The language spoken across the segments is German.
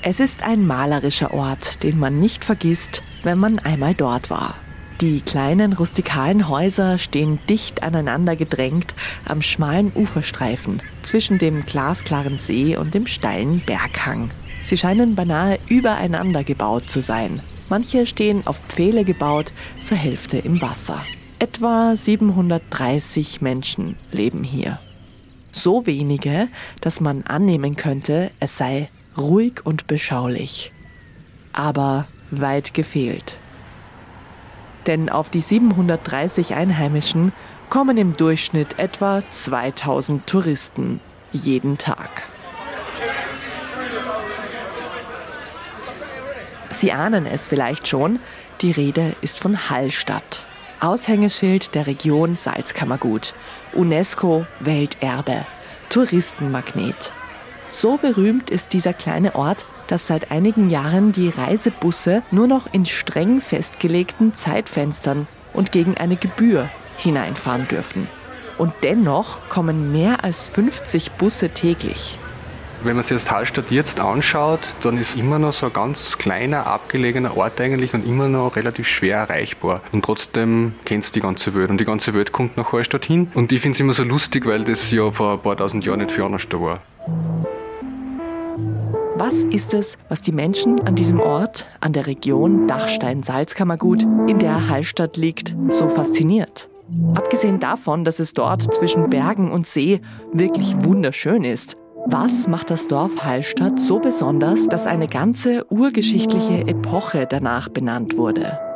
Es ist ein malerischer Ort, den man nicht vergisst, wenn man einmal dort war. Die kleinen rustikalen Häuser stehen dicht aneinander gedrängt am schmalen Uferstreifen zwischen dem glasklaren See und dem steilen Berghang. Sie scheinen beinahe übereinander gebaut zu sein. Manche stehen auf Pfähle gebaut, zur Hälfte im Wasser. Etwa 730 Menschen leben hier. So wenige, dass man annehmen könnte, es sei ruhig und beschaulich. Aber weit gefehlt denn auf die 730 Einheimischen kommen im Durchschnitt etwa 2000 Touristen jeden Tag. Sie ahnen es vielleicht schon, die Rede ist von Hallstatt. Aushängeschild der Region Salzkammergut, UNESCO Welterbe, Touristenmagnet. So berühmt ist dieser kleine Ort, dass seit einigen Jahren die Reisebusse nur noch in streng festgelegten Zeitfenstern und gegen eine Gebühr hineinfahren dürfen. Und dennoch kommen mehr als 50 Busse täglich. Wenn man sich das Hallstatt jetzt anschaut, dann ist immer noch so ein ganz kleiner, abgelegener Ort eigentlich und immer noch relativ schwer erreichbar. Und trotzdem kennt es die ganze Welt und die ganze Welt kommt nach Hallstatt hin. Und ich finde es immer so lustig, weil das ja vor ein paar tausend Jahren nicht viel anders da war. Was ist es, was die Menschen an diesem Ort, an der Region Dachstein-Salzkammergut, in der Hallstatt liegt, so fasziniert? Abgesehen davon, dass es dort zwischen Bergen und See wirklich wunderschön ist, was macht das Dorf Hallstatt so besonders, dass eine ganze urgeschichtliche Epoche danach benannt wurde?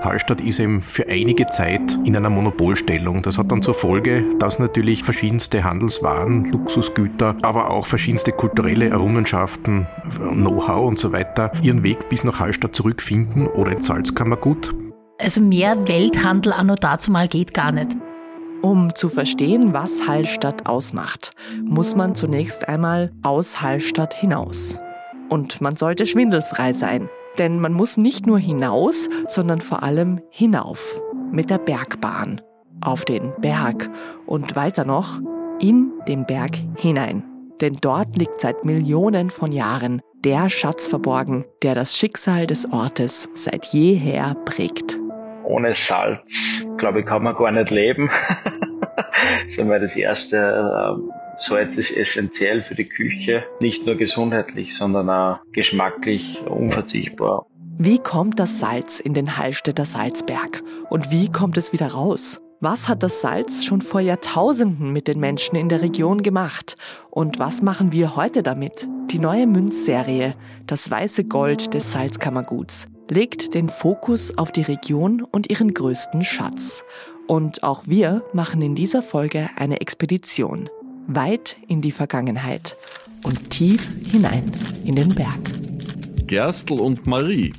Hallstatt ist eben für einige Zeit in einer Monopolstellung. Das hat dann zur Folge, dass natürlich verschiedenste Handelswaren, Luxusgüter, aber auch verschiedenste kulturelle Errungenschaften, Know-how und so weiter ihren Weg bis nach Hallstatt zurückfinden oder ins Salzkammergut. Also mehr Welthandel anno dazu mal geht gar nicht. Um zu verstehen, was Hallstatt ausmacht, muss man zunächst einmal aus Hallstatt hinaus. Und man sollte schwindelfrei sein. Denn man muss nicht nur hinaus, sondern vor allem hinauf mit der Bergbahn auf den Berg und weiter noch in den Berg hinein. Denn dort liegt seit Millionen von Jahren der Schatz verborgen, der das Schicksal des Ortes seit jeher prägt. Ohne Salz, glaube ich, kann man gar nicht leben. das ist einmal das erste Salz ist essentiell für die Küche, nicht nur gesundheitlich, sondern auch geschmacklich unverzichtbar. Wie kommt das Salz in den Hallstätter Salzberg und wie kommt es wieder raus? Was hat das Salz schon vor Jahrtausenden mit den Menschen in der Region gemacht? Und was machen wir heute damit? Die neue Münzserie, das weiße Gold des Salzkammerguts, legt den Fokus auf die Region und ihren größten Schatz. Und auch wir machen in dieser Folge eine Expedition weit in die Vergangenheit und tief hinein in den Berg. Gerstl und Marie.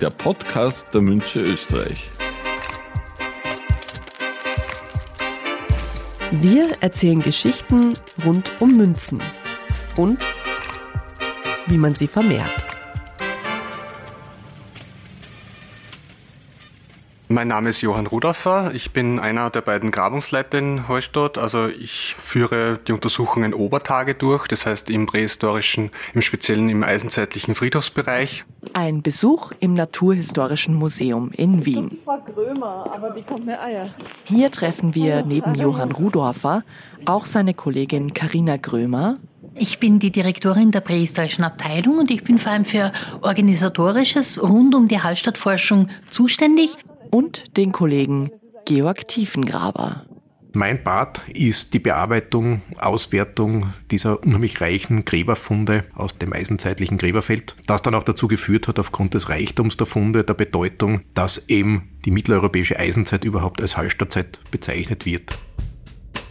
Der Podcast der Münche Österreich. Wir erzählen Geschichten rund um Münzen und wie man sie vermehrt. Mein Name ist Johann Rudaffer. Ich bin einer der beiden Grabungsleiter in Hallstatt. Also ich führe die Untersuchungen Obertage durch, das heißt im prähistorischen, im speziellen im eisenzeitlichen Friedhofsbereich. Ein Besuch im Naturhistorischen Museum in Wien. Die Frau Grömer, aber die kommt mir Eier. Hier treffen wir neben Johann Rudorfer auch seine Kollegin Karina Grömer, ich bin die Direktorin der prähistorischen Abteilung und ich bin vor allem für organisatorisches rund um die Hallstattforschung zuständig und den Kollegen Georg Tiefengraber. Mein Part ist die Bearbeitung, Auswertung dieser unheimlich reichen Gräberfunde aus dem eisenzeitlichen Gräberfeld, das dann auch dazu geführt hat, aufgrund des Reichtums der Funde, der Bedeutung, dass eben die mitteleuropäische Eisenzeit überhaupt als Hallstattzeit bezeichnet wird.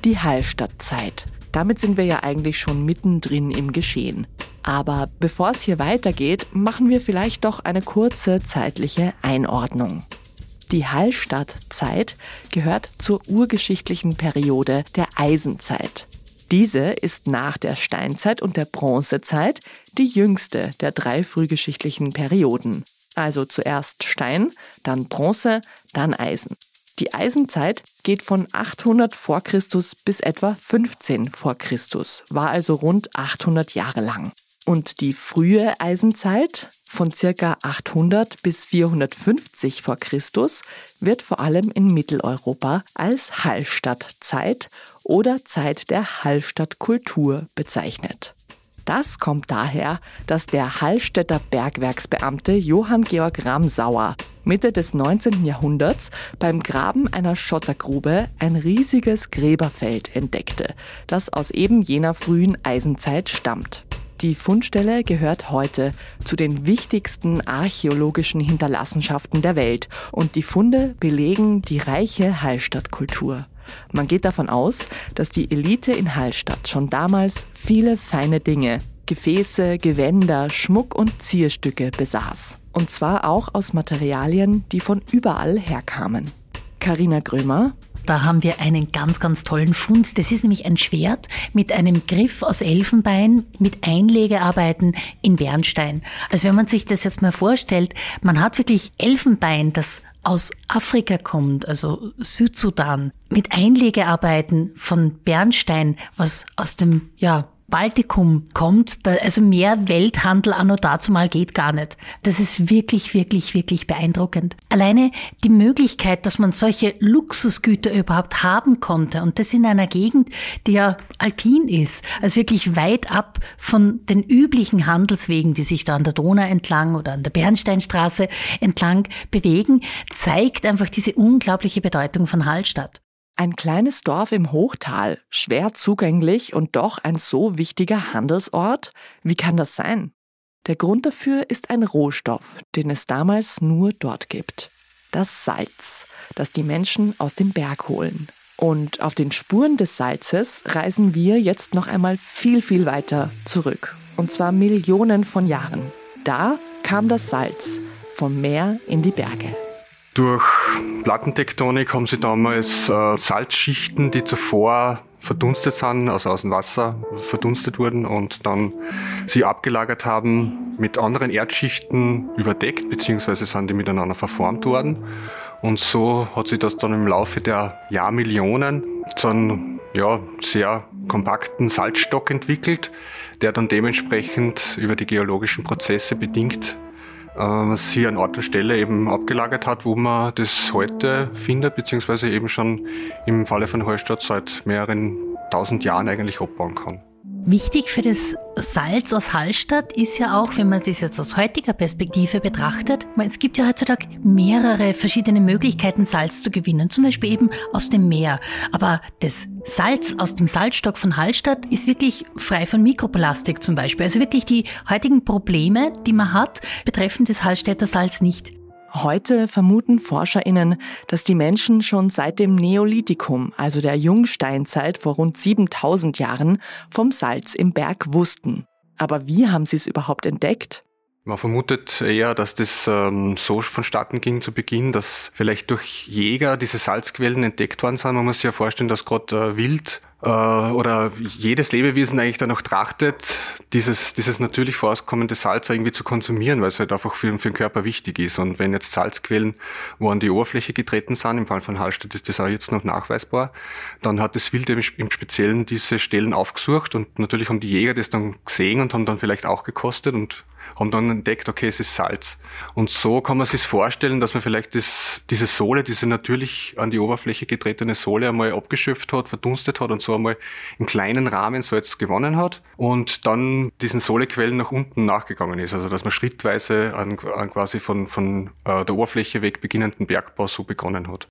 Die Hallstattzeit. Damit sind wir ja eigentlich schon mittendrin im Geschehen. Aber bevor es hier weitergeht, machen wir vielleicht doch eine kurze zeitliche Einordnung. Die Hallstattzeit gehört zur urgeschichtlichen Periode der Eisenzeit. Diese ist nach der Steinzeit und der Bronzezeit die jüngste der drei frühgeschichtlichen Perioden. Also zuerst Stein, dann Bronze, dann Eisen. Die Eisenzeit geht von 800 vor Christus bis etwa 15 vor Christus, war also rund 800 Jahre lang. Und die frühe Eisenzeit von circa 800 bis 450 vor Christus wird vor allem in Mitteleuropa als Hallstattzeit oder Zeit der Hallstattkultur bezeichnet. Das kommt daher, dass der Hallstätter Bergwerksbeamte Johann Georg Ramsauer Mitte des 19. Jahrhunderts beim Graben einer Schottergrube ein riesiges Gräberfeld entdeckte, das aus eben jener frühen Eisenzeit stammt. Die Fundstelle gehört heute zu den wichtigsten archäologischen Hinterlassenschaften der Welt und die Funde belegen die reiche Hallstattkultur. Man geht davon aus, dass die Elite in Hallstatt schon damals viele feine Dinge, Gefäße, Gewänder, Schmuck und Zierstücke besaß. Und zwar auch aus Materialien, die von überall herkamen. Karina Grömer, da haben wir einen ganz, ganz tollen Fund. Das ist nämlich ein Schwert mit einem Griff aus Elfenbein mit Einlegearbeiten in Bernstein. Also wenn man sich das jetzt mal vorstellt, man hat wirklich Elfenbein, das aus Afrika kommt, also Südsudan, mit Einlegearbeiten von Bernstein, was aus dem, ja, Baltikum kommt, da, also mehr Welthandel anno dazu mal geht gar nicht. Das ist wirklich, wirklich, wirklich beeindruckend. Alleine die Möglichkeit, dass man solche Luxusgüter überhaupt haben konnte und das in einer Gegend, die ja alpin ist, also wirklich weit ab von den üblichen Handelswegen, die sich da an der Donau entlang oder an der Bernsteinstraße entlang bewegen, zeigt einfach diese unglaubliche Bedeutung von Hallstatt. Ein kleines Dorf im Hochtal, schwer zugänglich und doch ein so wichtiger Handelsort? Wie kann das sein? Der Grund dafür ist ein Rohstoff, den es damals nur dort gibt. Das Salz, das die Menschen aus dem Berg holen. Und auf den Spuren des Salzes reisen wir jetzt noch einmal viel, viel weiter zurück. Und zwar Millionen von Jahren. Da kam das Salz vom Meer in die Berge. Durch Plattentektonik haben sie damals äh, Salzschichten, die zuvor verdunstet sind, also aus dem Wasser verdunstet wurden und dann sie abgelagert haben, mit anderen Erdschichten überdeckt, beziehungsweise sind die miteinander verformt worden. Und so hat sich das dann im Laufe der Jahrmillionen zu einem ja, sehr kompakten Salzstock entwickelt, der dann dementsprechend über die geologischen Prozesse bedingt äh, sie an Ort und Stelle eben abgelagert hat, wo man das heute findet, beziehungsweise eben schon im Falle von Hallstatt seit mehreren tausend Jahren eigentlich abbauen kann. Wichtig für das Salz aus Hallstatt ist ja auch, wenn man das jetzt aus heutiger Perspektive betrachtet, es gibt ja heutzutage mehrere verschiedene Möglichkeiten, Salz zu gewinnen, zum Beispiel eben aus dem Meer. Aber das Salz aus dem Salzstock von Hallstatt ist wirklich frei von Mikroplastik zum Beispiel. Also wirklich die heutigen Probleme, die man hat, betreffen das Hallstätter Salz nicht. Heute vermuten ForscherInnen, dass die Menschen schon seit dem Neolithikum, also der Jungsteinzeit vor rund 7000 Jahren, vom Salz im Berg wussten. Aber wie haben sie es überhaupt entdeckt? Man vermutet eher, dass das ähm, so vonstatten ging zu Beginn, dass vielleicht durch Jäger diese Salzquellen entdeckt worden sind. Man muss sich ja vorstellen, dass gerade äh, Wild äh, oder jedes Lebewesen eigentlich danach trachtet, dieses, dieses natürlich vorauskommende Salz irgendwie zu konsumieren, weil es halt einfach für, für den Körper wichtig ist. Und wenn jetzt Salzquellen wo an die Oberfläche getreten sind, im Fall von Hallstatt ist das auch jetzt noch nachweisbar, dann hat das Wild im Speziellen diese Stellen aufgesucht und natürlich haben die Jäger das dann gesehen und haben dann vielleicht auch gekostet und haben dann entdeckt, okay, es ist Salz. Und so kann man sich vorstellen, dass man vielleicht das, diese Sohle, diese natürlich an die Oberfläche getretene Sohle einmal abgeschöpft hat, verdunstet hat und so einmal im kleinen Rahmen Salz gewonnen hat und dann diesen Sohlequellen nach unten nachgegangen ist. Also dass man schrittweise an, an quasi von, von äh, der Oberfläche weg beginnenden Bergbau so begonnen hat.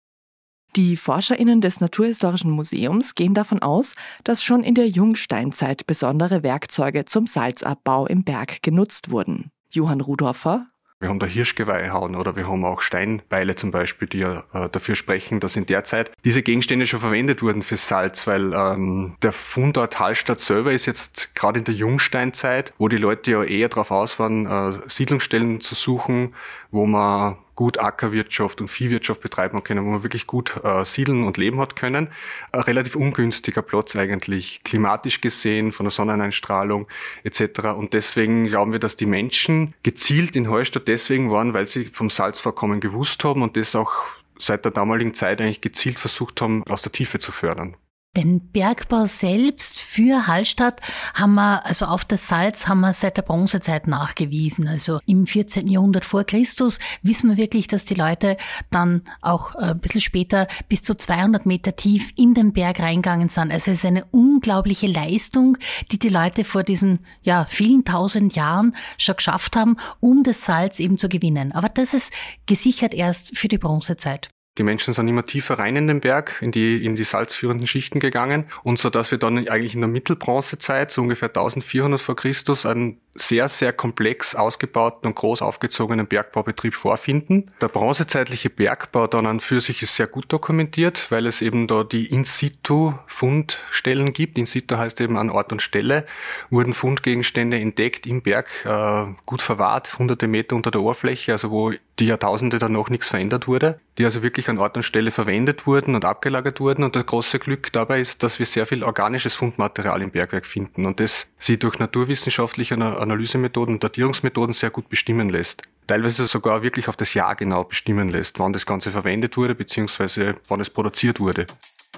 Die ForscherInnen des Naturhistorischen Museums gehen davon aus, dass schon in der Jungsteinzeit besondere Werkzeuge zum Salzabbau im Berg genutzt wurden. Johann Rudorfer, wir haben da Hirschgeweihhauen oder wir haben auch Steinbeile zum Beispiel, die ja äh, dafür sprechen, dass in der Zeit diese Gegenstände schon verwendet wurden für Salz, weil ähm, der Fundort Hallstatt selber ist jetzt gerade in der Jungsteinzeit, wo die Leute ja eher darauf aus waren, äh, Siedlungsstellen zu suchen, wo man gut Ackerwirtschaft und Viehwirtschaft betreiben können, wo man wirklich gut äh, siedeln und leben hat können. Ein relativ ungünstiger Platz eigentlich, klimatisch gesehen, von der Sonneneinstrahlung etc. Und deswegen glauben wir, dass die Menschen gezielt in Heustadt deswegen waren, weil sie vom Salzvorkommen gewusst haben und das auch seit der damaligen Zeit eigentlich gezielt versucht haben, aus der Tiefe zu fördern. Den Bergbau selbst für Hallstatt haben wir, also auf das Salz haben wir seit der Bronzezeit nachgewiesen. Also im 14. Jahrhundert vor Christus wissen wir wirklich, dass die Leute dann auch äh, ein bisschen später bis zu 200 Meter tief in den Berg reingegangen sind. Also es ist eine unglaubliche Leistung, die die Leute vor diesen, ja, vielen tausend Jahren schon geschafft haben, um das Salz eben zu gewinnen. Aber das ist gesichert erst für die Bronzezeit. Die Menschen sind immer tiefer rein in den Berg, in die, in die salzführenden Schichten gegangen. Und so dass wir dann eigentlich in der Mittelbronzezeit, so ungefähr 1400 vor Christus, einen sehr, sehr komplex ausgebauten und groß aufgezogenen Bergbaubetrieb vorfinden. Der bronzezeitliche Bergbau dann an für sich ist sehr gut dokumentiert, weil es eben da die In-situ-Fundstellen gibt. In-situ heißt eben an Ort und Stelle wurden Fundgegenstände entdeckt im Berg, äh, gut verwahrt, hunderte Meter unter der Oberfläche, also wo die Jahrtausende dann noch nichts verändert wurde, die also wirklich an Ort und Stelle verwendet wurden und abgelagert wurden. Und das große Glück dabei ist, dass wir sehr viel organisches Fundmaterial im Bergwerk finden und das sie durch naturwissenschaftliche Analysemethoden und Datierungsmethoden sehr gut bestimmen lässt. Teilweise sogar wirklich auf das Jahr genau bestimmen lässt, wann das Ganze verwendet wurde, beziehungsweise wann es produziert wurde.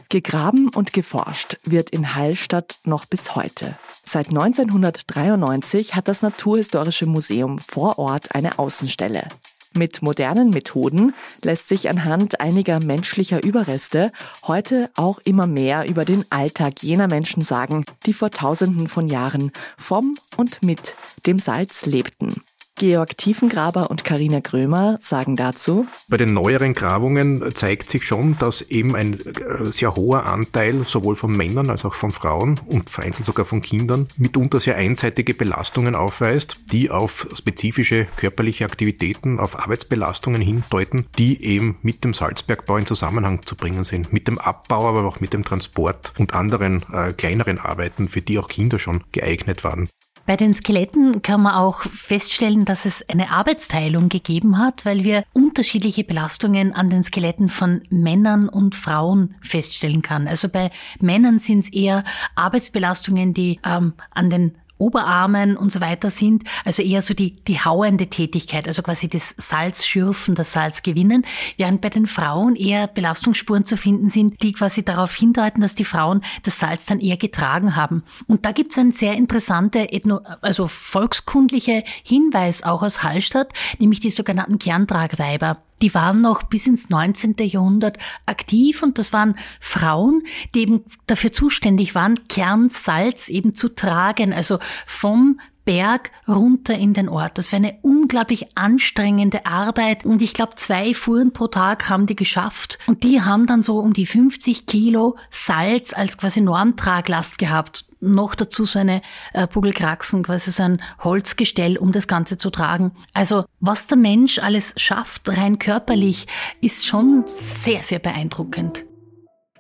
Gegraben und geforscht wird in Hallstatt noch bis heute. Seit 1993 hat das Naturhistorische Museum vor Ort eine Außenstelle. Mit modernen Methoden lässt sich anhand einiger menschlicher Überreste heute auch immer mehr über den Alltag jener Menschen sagen, die vor Tausenden von Jahren vom und mit dem Salz lebten. Georg Tiefengraber und Karina Grömer sagen dazu. Bei den neueren Grabungen zeigt sich schon, dass eben ein äh, sehr hoher Anteil sowohl von Männern als auch von Frauen und vereinzelt sogar von Kindern mitunter sehr einseitige Belastungen aufweist, die auf spezifische körperliche Aktivitäten, auf Arbeitsbelastungen hindeuten, die eben mit dem Salzbergbau in Zusammenhang zu bringen sind. Mit dem Abbau, aber auch mit dem Transport und anderen äh, kleineren Arbeiten, für die auch Kinder schon geeignet waren. Bei den Skeletten kann man auch feststellen, dass es eine Arbeitsteilung gegeben hat, weil wir unterschiedliche Belastungen an den Skeletten von Männern und Frauen feststellen kann. Also bei Männern sind es eher Arbeitsbelastungen, die ähm, an den Oberarmen und so weiter sind, also eher so die, die hauende Tätigkeit, also quasi das Salzschürfen, das Salzgewinnen, während bei den Frauen eher Belastungsspuren zu finden sind, die quasi darauf hindeuten, dass die Frauen das Salz dann eher getragen haben. Und da gibt es einen sehr interessante, ethno, also volkskundliche Hinweis auch aus Hallstatt, nämlich die sogenannten Kerntragweiber die waren noch bis ins 19. Jahrhundert aktiv und das waren Frauen, die eben dafür zuständig waren, Kernsalz eben zu tragen, also vom Berg runter in den Ort. Das war eine unglaublich anstrengende Arbeit und ich glaube, zwei Fuhren pro Tag haben die geschafft und die haben dann so um die 50 Kilo Salz als quasi Normtraglast gehabt noch dazu so eine äh, Bugelkraxen, quasi so ein Holzgestell, um das Ganze zu tragen. Also was der Mensch alles schafft, rein körperlich, ist schon sehr, sehr beeindruckend.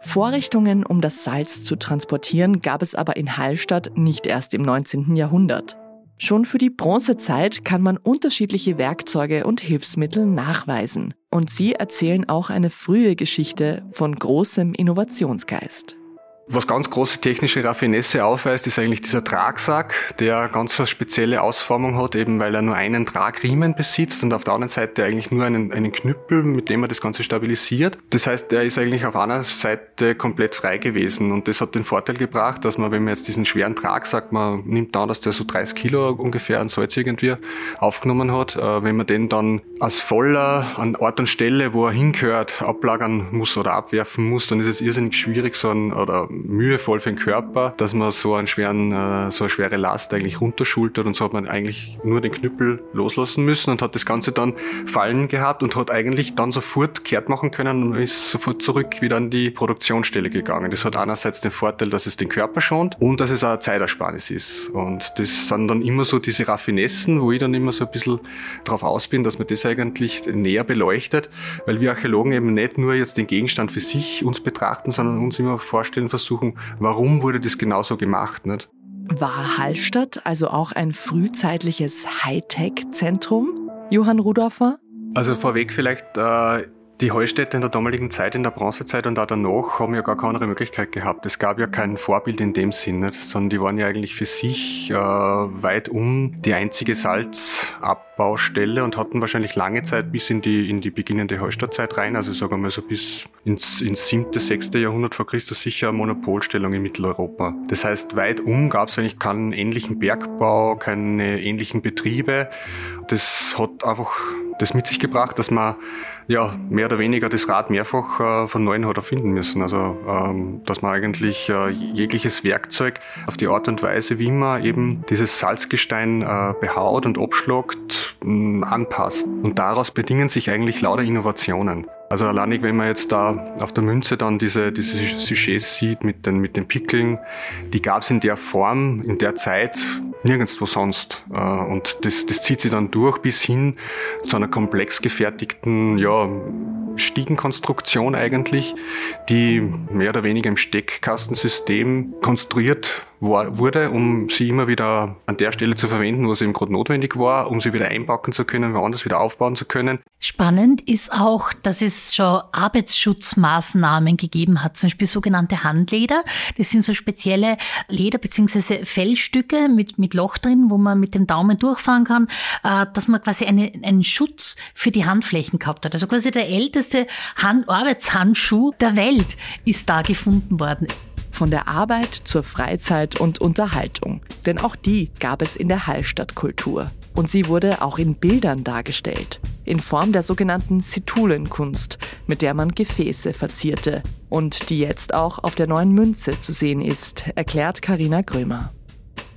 Vorrichtungen, um das Salz zu transportieren, gab es aber in Hallstatt nicht erst im 19. Jahrhundert. Schon für die Bronzezeit kann man unterschiedliche Werkzeuge und Hilfsmittel nachweisen. Und sie erzählen auch eine frühe Geschichte von großem Innovationsgeist. Was ganz große technische Raffinesse aufweist, ist eigentlich dieser Tragsack, der ganz eine spezielle Ausformung hat, eben weil er nur einen Tragriemen besitzt und auf der anderen Seite eigentlich nur einen, einen Knüppel, mit dem er das Ganze stabilisiert. Das heißt, er ist eigentlich auf einer Seite komplett frei gewesen und das hat den Vorteil gebracht, dass man, wenn man jetzt diesen schweren Tragsack, man nimmt an, dass der so 30 Kilo ungefähr an Salz irgendwie aufgenommen hat, äh, wenn man den dann als voller an Ort und Stelle, wo er hingehört, ablagern muss oder abwerfen muss, dann ist es irrsinnig schwierig, so ein, oder mühevoll für den Körper, dass man so einen schweren, äh, so eine schwere Last eigentlich runterschultert und so hat man eigentlich nur den Knüppel loslassen müssen und hat das Ganze dann fallen gehabt und hat eigentlich dann sofort kehrt machen können und ist sofort zurück wieder an die Produktionsstelle gegangen. Das hat einerseits den Vorteil, dass es den Körper schont und dass es auch eine Zeitersparnis ist. Und das sind dann immer so diese Raffinessen, wo ich dann immer so ein bisschen drauf aus bin, dass man das eigentlich näher beleuchtet, weil wir Archäologen eben nicht nur jetzt den Gegenstand für sich uns betrachten, sondern uns immer vorstellen versuchen, suchen, warum wurde das genauso gemacht. Nicht? War Hallstatt also auch ein frühzeitliches Hightech-Zentrum? Johann Rudorfer? Also vorweg vielleicht, äh, die Heustädte in der damaligen Zeit, in der Bronzezeit und auch danach, haben ja gar keine andere Möglichkeit gehabt. Es gab ja kein Vorbild in dem Sinne, sondern die waren ja eigentlich für sich äh, weit um die einzige Salzabbau- Bergbaustelle und hatten wahrscheinlich lange Zeit bis in die, in die beginnende Hallstattzeit rein, also sagen wir mal so bis ins, ins 7., 6. Jahrhundert vor Christus sicher eine Monopolstellung in Mitteleuropa. Das heißt, weit um gab es eigentlich keinen ähnlichen Bergbau, keine ähnlichen Betriebe. Das hat einfach das mit sich gebracht, dass man ja, mehr oder weniger das Rad mehrfach äh, von neuem hat erfinden müssen. Also, ähm, dass man eigentlich äh, jegliches Werkzeug auf die Art und Weise, wie man eben dieses Salzgestein äh, behaut und abschlagt, anpasst. Und daraus bedingen sich eigentlich lauter Innovationen. Also alleinig, wenn man jetzt da auf der Münze dann diese, diese Sujets sieht mit den, mit den Pickeln, die gab es in der Form, in der Zeit nirgendwo sonst. Äh, und das, das zieht sich dann durch bis hin zu einer komplex gefertigten ja, Stiegenkonstruktion eigentlich, die mehr oder weniger im Steckkastensystem konstruiert war, wurde, um sie immer wieder an der Stelle zu verwenden, wo sie eben gerade notwendig war, um sie wieder einpacken zu können, woanders wieder aufbauen zu können. Spannend ist auch, dass es schon Arbeitsschutzmaßnahmen gegeben hat, zum Beispiel sogenannte Handleder. Das sind so spezielle Leder- bzw. Fellstücke mit, mit Loch drin, wo man mit dem Daumen durchfahren kann, äh, dass man quasi eine, einen Schutz für die Handflächen gehabt hat. Also quasi der älteste Hand Arbeitshandschuh der Welt ist da gefunden worden. Von der Arbeit zur Freizeit und Unterhaltung. Denn auch die gab es in der Hallstattkultur. Und sie wurde auch in Bildern dargestellt. In Form der sogenannten Situlenkunst, mit der man Gefäße verzierte. Und die jetzt auch auf der neuen Münze zu sehen ist, erklärt Karina Grömer.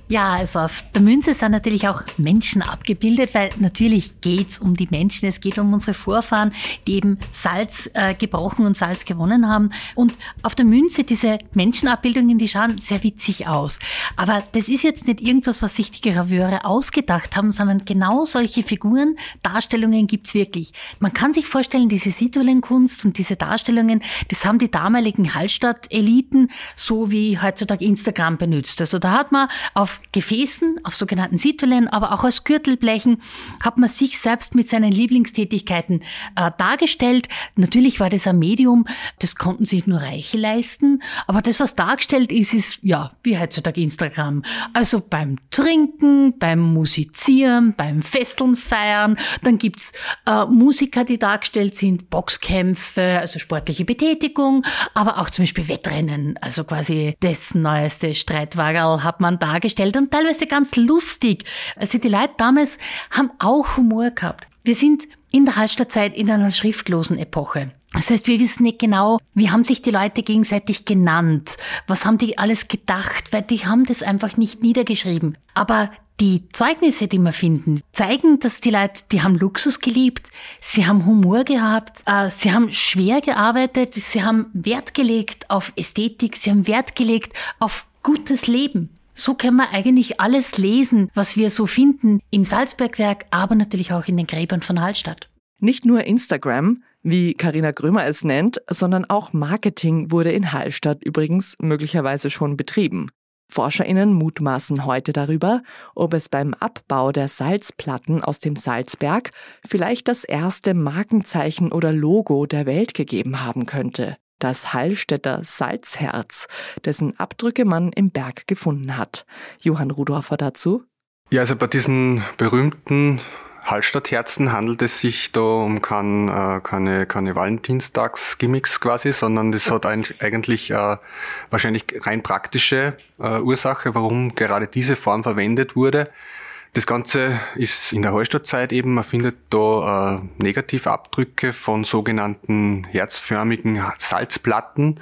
Ja, also auf der Münze sind natürlich auch Menschen abgebildet, weil natürlich geht's um die Menschen. Es geht um unsere Vorfahren, die eben Salz äh, gebrochen und Salz gewonnen haben. Und auf der Münze diese Menschenabbildungen, die schauen sehr witzig aus. Aber das ist jetzt nicht irgendwas, was sich die Graveure ausgedacht haben, sondern genau solche Figuren, Darstellungen gibt's wirklich. Man kann sich vorstellen, diese Situlenkunst und diese Darstellungen, das haben die damaligen Hallstatt-Eliten so wie heutzutage Instagram benutzt. Also da hat man auf Gefäßen, auf sogenannten Situlen, aber auch aus Gürtelblechen hat man sich selbst mit seinen Lieblingstätigkeiten äh, dargestellt. Natürlich war das ein Medium, das konnten sich nur Reiche leisten, aber das, was dargestellt ist, ist ja wie heutzutage Instagram. Also beim Trinken, beim Musizieren, beim Festeln feiern, dann gibt's äh, Musiker, die dargestellt sind, Boxkämpfe, also sportliche Betätigung, aber auch zum Beispiel Wettrennen, also quasi das neueste Streitwagerl hat man dargestellt dargestellt und teilweise ganz lustig. Also die Leute damals haben auch Humor gehabt. Wir sind in der Hallstattzeit in einer schriftlosen Epoche. Das heißt, wir wissen nicht genau, wie haben sich die Leute gegenseitig genannt, was haben die alles gedacht, weil die haben das einfach nicht niedergeschrieben. Aber die Zeugnisse, die wir finden, zeigen, dass die Leute, die haben Luxus geliebt, sie haben Humor gehabt, äh, sie haben schwer gearbeitet, sie haben Wert gelegt auf Ästhetik, sie haben Wert gelegt auf gutes Leben. So können wir eigentlich alles lesen, was wir so finden im Salzbergwerk, aber natürlich auch in den Gräbern von Hallstatt. Nicht nur Instagram, wie Karina Grömer es nennt, sondern auch Marketing wurde in Hallstatt übrigens möglicherweise schon betrieben. ForscherInnen mutmaßen heute darüber, ob es beim Abbau der Salzplatten aus dem Salzberg vielleicht das erste Markenzeichen oder Logo der Welt gegeben haben könnte das Hallstätter Salzherz, dessen Abdrücke man im Berg gefunden hat. Johann Rudorfer dazu. Ja, also bei diesen berühmten Hallstattherzen handelt es sich da um kein, äh, keine, keine Valentinstagsgimmicks quasi, sondern das hat eigentlich äh, wahrscheinlich rein praktische äh, Ursache, warum gerade diese Form verwendet wurde. Das Ganze ist in der Hallstattzeit eben, man findet da äh, Negativabdrücke von sogenannten herzförmigen Salzplatten,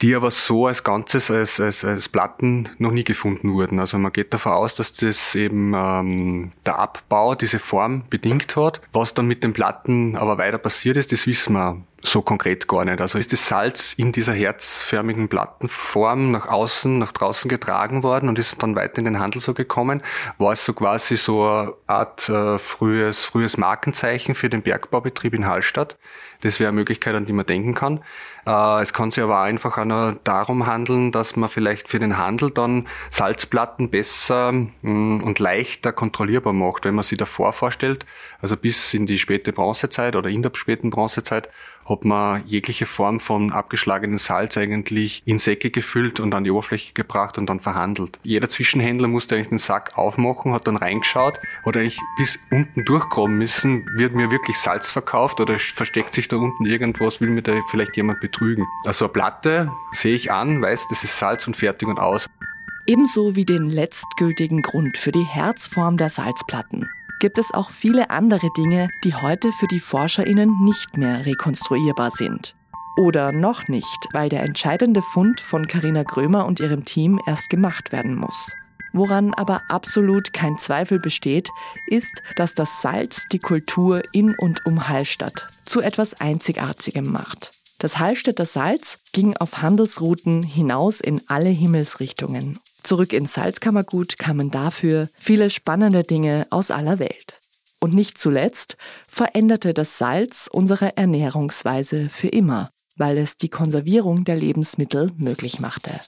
die aber so als Ganzes, als, als, als Platten noch nie gefunden wurden. Also man geht davon aus, dass das eben ähm, der Abbau diese Form bedingt hat. Was dann mit den Platten aber weiter passiert ist, das wissen wir so konkret gar nicht. Also ist das Salz in dieser herzförmigen Plattenform nach außen, nach draußen getragen worden und ist dann weiter in den Handel so gekommen? War es so quasi so eine Art äh, frühes, frühes Markenzeichen für den Bergbaubetrieb in Hallstatt? Das wäre eine Möglichkeit, an die man denken kann. Äh, es kann sich aber einfach auch noch darum handeln, dass man vielleicht für den Handel dann Salzplatten besser mm, und leichter kontrollierbar macht, wenn man sich davor vorstellt. Also bis in die späte Bronzezeit oder in der späten Bronzezeit hat man jegliche Form von abgeschlagenem Salz eigentlich in Säcke gefüllt und an die Oberfläche gebracht und dann verhandelt. Jeder Zwischenhändler musste eigentlich den Sack aufmachen, hat dann reingeschaut, hat eigentlich bis unten durchgraben müssen, wird mir wirklich Salz verkauft oder versteckt sich da unten irgendwas, will mir da vielleicht jemand betrügen. Also eine Platte sehe ich an, weiß, das ist Salz und fertig und aus. Ebenso wie den letztgültigen Grund für die Herzform der Salzplatten gibt es auch viele andere Dinge, die heute für die Forscherinnen nicht mehr rekonstruierbar sind. Oder noch nicht, weil der entscheidende Fund von Karina Grömer und ihrem Team erst gemacht werden muss. Woran aber absolut kein Zweifel besteht, ist, dass das Salz die Kultur in und um Hallstatt zu etwas Einzigartigem macht. Das Hallstätter Salz ging auf Handelsrouten hinaus in alle Himmelsrichtungen Zurück ins Salzkammergut kamen dafür viele spannende Dinge aus aller Welt. Und nicht zuletzt veränderte das Salz unsere Ernährungsweise für immer, weil es die Konservierung der Lebensmittel möglich machte.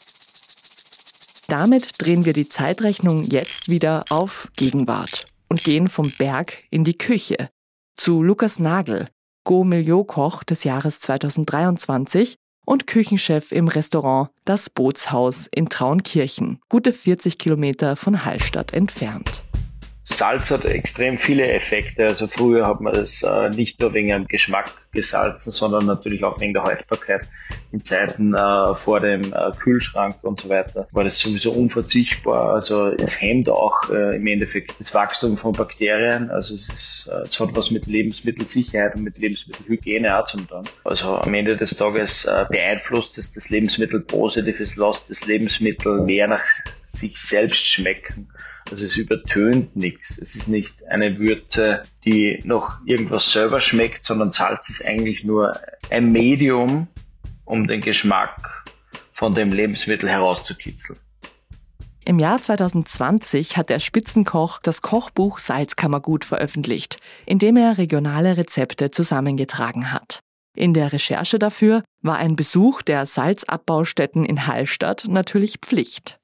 Damit drehen wir die Zeitrechnung jetzt wieder auf Gegenwart und gehen vom Berg in die Küche zu Lukas Nagel, Go-Milio-Koch des Jahres 2023 und Küchenchef im Restaurant Das Bootshaus in Traunkirchen, gute 40 Kilometer von Hallstatt entfernt. Salz hat extrem viele Effekte. Also früher hat man es äh, nicht nur wegen dem Geschmack gesalzen, sondern natürlich auch wegen der Haltbarkeit. In Zeiten äh, vor dem äh, Kühlschrank und so weiter war das sowieso unverzichtbar. Also es hemmt auch äh, im Endeffekt das Wachstum von Bakterien. Also es, ist, äh, es hat was mit Lebensmittelsicherheit und mit Lebensmittelhygiene auch zum tun. Also am Ende des Tages äh, beeinflusst es das Lebensmittel positiv, es lässt das Lebensmittel mehr nach sich selbst schmecken. Also es übertönt nichts. Es ist nicht eine Würze, die noch irgendwas selber schmeckt, sondern Salz ist eigentlich nur ein Medium, um den Geschmack von dem Lebensmittel herauszukitzeln. Im Jahr 2020 hat der Spitzenkoch das Kochbuch Salzkammergut veröffentlicht, in dem er regionale Rezepte zusammengetragen hat. In der Recherche dafür war ein Besuch der Salzabbaustätten in Hallstatt natürlich Pflicht.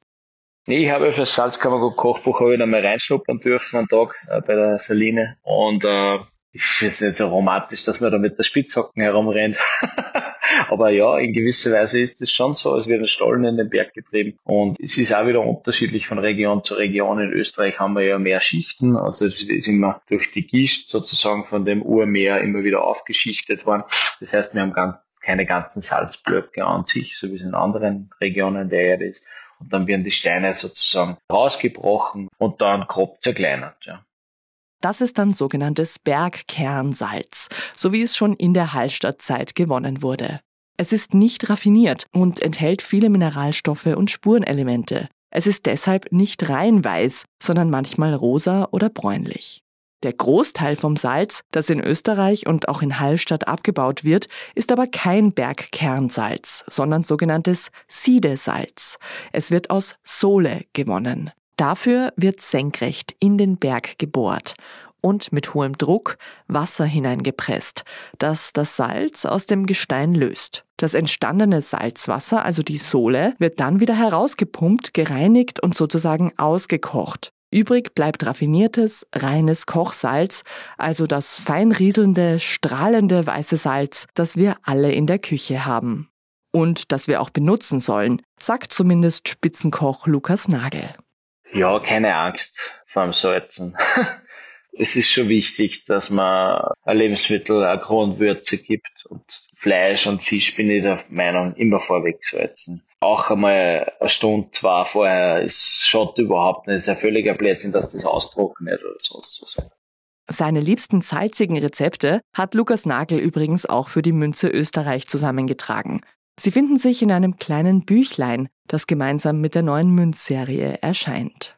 Nee, ich habe für das Salzkammergut Kochbuch habe ich noch mal reinschnuppern dürfen einen Tag äh, bei der Saline und äh, ist jetzt nicht so romantisch, dass man da mit der Spitzhacken herumrennt. Aber ja, in gewisser Weise ist es schon so, es wird ein Stollen in den Berg getrieben. Und es ist auch wieder unterschiedlich von Region zu Region. In Österreich haben wir ja mehr Schichten. Also es ist immer durch die Gischt sozusagen von dem Urmeer immer wieder aufgeschichtet worden. Das heißt, wir haben ganz, keine ganzen Salzblöcke an sich, so wie es in anderen Regionen der Erde ist und dann werden die Steine sozusagen rausgebrochen und dann grob zerkleinert. Ja. Das ist dann sogenanntes Bergkernsalz, so wie es schon in der Hallstattzeit gewonnen wurde. Es ist nicht raffiniert und enthält viele Mineralstoffe und Spurenelemente. Es ist deshalb nicht rein weiß, sondern manchmal rosa oder bräunlich. Der Großteil vom Salz, das in Österreich und auch in Hallstatt abgebaut wird, ist aber kein Bergkernsalz, sondern sogenanntes Siedesalz. Es wird aus Sohle gewonnen. Dafür wird senkrecht in den Berg gebohrt und mit hohem Druck Wasser hineingepresst, das das Salz aus dem Gestein löst. Das entstandene Salzwasser, also die Sohle, wird dann wieder herausgepumpt, gereinigt und sozusagen ausgekocht. Übrig bleibt raffiniertes, reines Kochsalz, also das fein rieselnde, strahlende weiße Salz, das wir alle in der Küche haben. Und das wir auch benutzen sollen, sagt zumindest Spitzenkoch Lukas Nagel. Ja, keine Angst vor dem Salzen. es ist schon wichtig, dass man Lebensmittel eine Grundwürze gibt und Fleisch und Fisch bin ich der Meinung immer vorweg salzen. Auch einmal eine Stunde, zwei vorher ist schaut überhaupt nicht. Ist ein völliger Blödsinn, dass das austrocknet oder sonst was. Seine liebsten salzigen Rezepte hat Lukas Nagel übrigens auch für die Münze Österreich zusammengetragen. Sie finden sich in einem kleinen Büchlein, das gemeinsam mit der neuen Münzserie erscheint.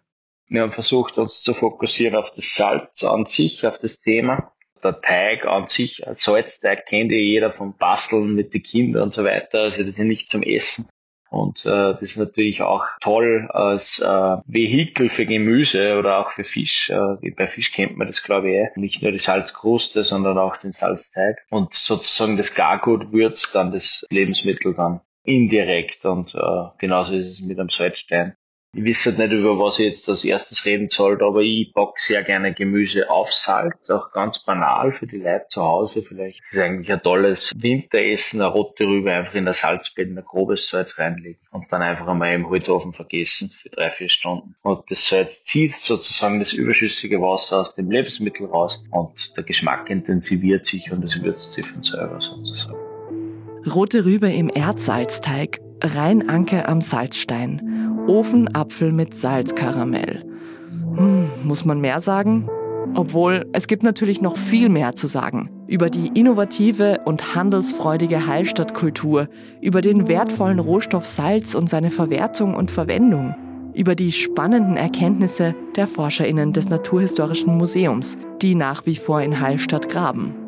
Wir haben versucht, uns zu fokussieren auf das Salz an sich, auf das Thema. Der Teig an sich, ein Salzteig kennt ja jeder vom Basteln mit den Kindern und so weiter. Also das ist ja nicht zum Essen. Und äh, das ist natürlich auch toll als äh, Vehikel für Gemüse oder auch für Fisch. Äh, bei Fisch kennt man das, glaube ich, eh. nicht nur die Salzkruste, sondern auch den Salzteig. Und sozusagen das Gargut würzt dann das Lebensmittel dann indirekt. Und äh, genauso ist es mit einem Salzstein. Ich weiß halt nicht, über was ich jetzt als erstes reden sollte, aber ich back sehr gerne Gemüse auf Salz, auch ganz banal für die Leute zu Hause vielleicht. Das ist eigentlich ein tolles Winteressen, eine rote Rübe einfach in der Salzbett, ein grobes Salz reinlegen und dann einfach einmal im Holzofen vergessen für drei, vier Stunden. Und das Salz zieht sozusagen das überschüssige Wasser aus dem Lebensmittel raus und der Geschmack intensiviert sich und es würzt sich von selber sozusagen. Rote Rübe im Erdsalzteig, Rheinanke am Salzstein. Ofenapfel mit Salzkaramell. Hm, muss man mehr sagen? Obwohl, es gibt natürlich noch viel mehr zu sagen. Über die innovative und handelsfreudige Heilstadtkultur, über den wertvollen Rohstoff Salz und seine Verwertung und Verwendung, über die spannenden Erkenntnisse der ForscherInnen des Naturhistorischen Museums, die nach wie vor in Heilstadt graben.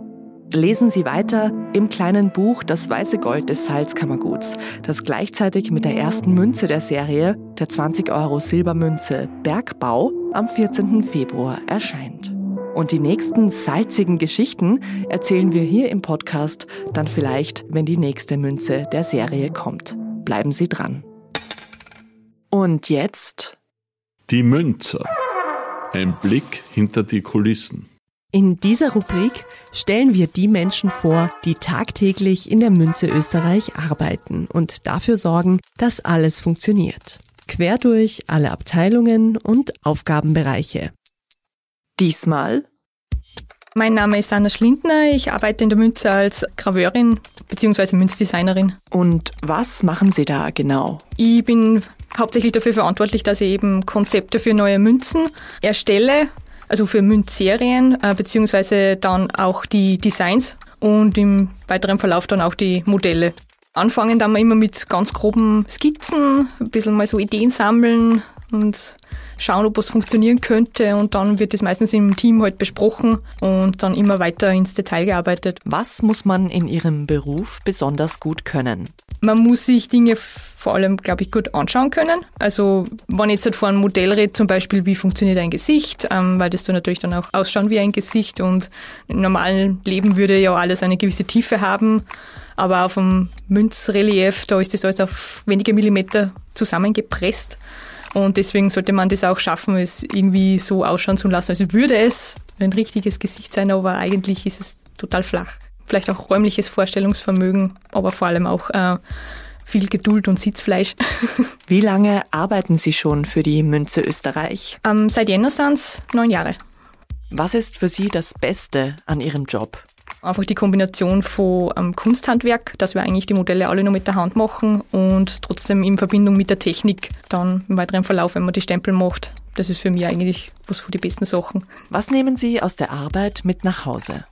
Lesen Sie weiter im kleinen Buch Das weiße Gold des Salzkammerguts, das gleichzeitig mit der ersten Münze der Serie, der 20 Euro Silbermünze Bergbau, am 14. Februar erscheint. Und die nächsten salzigen Geschichten erzählen wir hier im Podcast dann vielleicht, wenn die nächste Münze der Serie kommt. Bleiben Sie dran. Und jetzt? Die Münze. Ein Blick hinter die Kulissen. In dieser Rubrik stellen wir die Menschen vor, die tagtäglich in der Münze Österreich arbeiten und dafür sorgen, dass alles funktioniert. Quer durch alle Abteilungen und Aufgabenbereiche. Diesmal mein Name ist Anna Schlindner. Ich arbeite in der Münze als Graveurin bzw. Münzdesignerin. Und was machen Sie da genau? Ich bin hauptsächlich dafür verantwortlich, dass ich eben Konzepte für neue Münzen erstelle, also für Münzserien, äh, beziehungsweise dann auch die Designs und im weiteren Verlauf dann auch die Modelle. Anfangen dann immer mit ganz groben Skizzen, ein bisschen mal so Ideen sammeln und schauen, ob was funktionieren könnte und dann wird es meistens im Team halt besprochen und dann immer weiter ins Detail gearbeitet. Was muss man in Ihrem Beruf besonders gut können? Man muss sich Dinge vor allem, glaube ich, gut anschauen können. Also wenn ich jetzt halt vor einem Modell rede, zum Beispiel, wie funktioniert ein Gesicht, ähm, weil das dann natürlich dann auch ausschauen wie ein Gesicht und im normalen Leben würde ja alles eine gewisse Tiefe haben. Aber auf dem Münzrelief, da ist das alles auf wenige Millimeter zusammengepresst. Und deswegen sollte man das auch schaffen, es irgendwie so ausschauen zu lassen, als würde es ein richtiges Gesicht sein, aber eigentlich ist es total flach. Vielleicht auch räumliches Vorstellungsvermögen, aber vor allem auch äh, viel Geduld und Sitzfleisch. Wie lange arbeiten Sie schon für die Münze Österreich? Ähm, seit Jänner sind es neun Jahre. Was ist für Sie das Beste an Ihrem Job? Einfach die Kombination von ähm, Kunsthandwerk, dass wir eigentlich die Modelle alle nur mit der Hand machen und trotzdem in Verbindung mit der Technik dann im weiteren Verlauf, wenn man die Stempel macht. Das ist für mich eigentlich was von den besten Sachen. Was nehmen Sie aus der Arbeit mit nach Hause?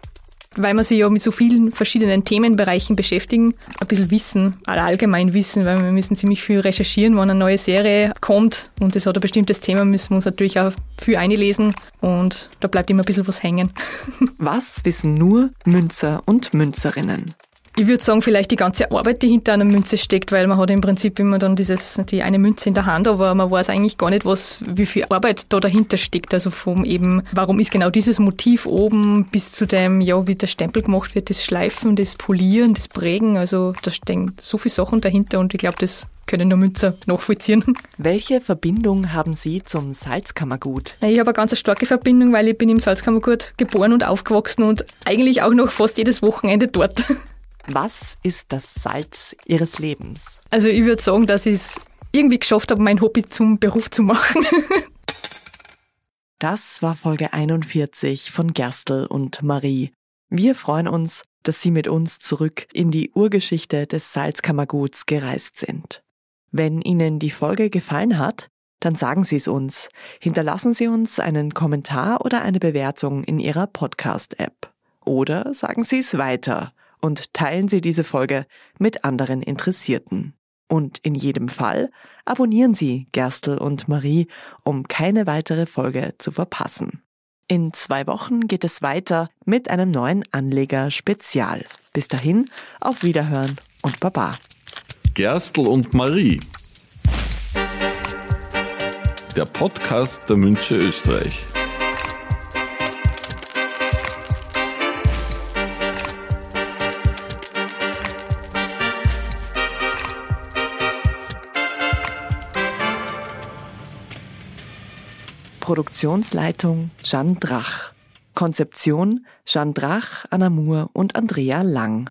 Weil wir sich ja mit so vielen verschiedenen Themenbereichen beschäftigen, ein bisschen Wissen, allgemein Wissen, weil wir müssen ziemlich viel recherchieren, wenn eine neue Serie kommt und es hat ein bestimmtes Thema, müssen wir uns natürlich auch viel einlesen und da bleibt immer ein bisschen was hängen. Was wissen nur Münzer und Münzerinnen? Ich würde sagen, vielleicht die ganze Arbeit, die hinter einer Münze steckt, weil man hat im Prinzip immer dann dieses, die eine Münze in der Hand, aber man weiß eigentlich gar nicht, was, wie viel Arbeit da dahinter steckt. Also vom eben, warum ist genau dieses Motiv oben bis zu dem, ja, wie der Stempel gemacht wird, das Schleifen, das Polieren, das Prägen. Also da stecken so viele Sachen dahinter und ich glaube, das können nur Münzer nachvollziehen. Welche Verbindung haben Sie zum Salzkammergut? Ich habe eine ganz starke Verbindung, weil ich bin im Salzkammergut geboren und aufgewachsen und eigentlich auch noch fast jedes Wochenende dort. Was ist das Salz Ihres Lebens? Also ich würde sagen, dass ich es irgendwie geschafft habe, mein Hobby zum Beruf zu machen. das war Folge 41 von Gerstl und Marie. Wir freuen uns, dass Sie mit uns zurück in die Urgeschichte des Salzkammerguts gereist sind. Wenn Ihnen die Folge gefallen hat, dann sagen Sie es uns. Hinterlassen Sie uns einen Kommentar oder eine Bewertung in Ihrer Podcast-App. Oder sagen Sie es weiter und teilen Sie diese Folge mit anderen Interessierten. Und in jedem Fall abonnieren Sie Gerstl und Marie, um keine weitere Folge zu verpassen. In zwei Wochen geht es weiter mit einem neuen Anleger-Spezial. Bis dahin, auf Wiederhören und Baba. Gerstl und Marie. Der Podcast der Münche Österreich. Produktionsleitung Jeanne Drach. Konzeption Jeanne Drach, Anna Moore und Andrea Lang.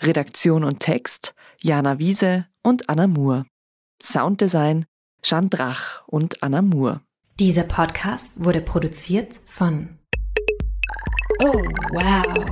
Redaktion und Text Jana Wiese und Anna Moore. Sounddesign Jeanne Drach und Anna Moore. Dieser Podcast wurde produziert von Oh, wow.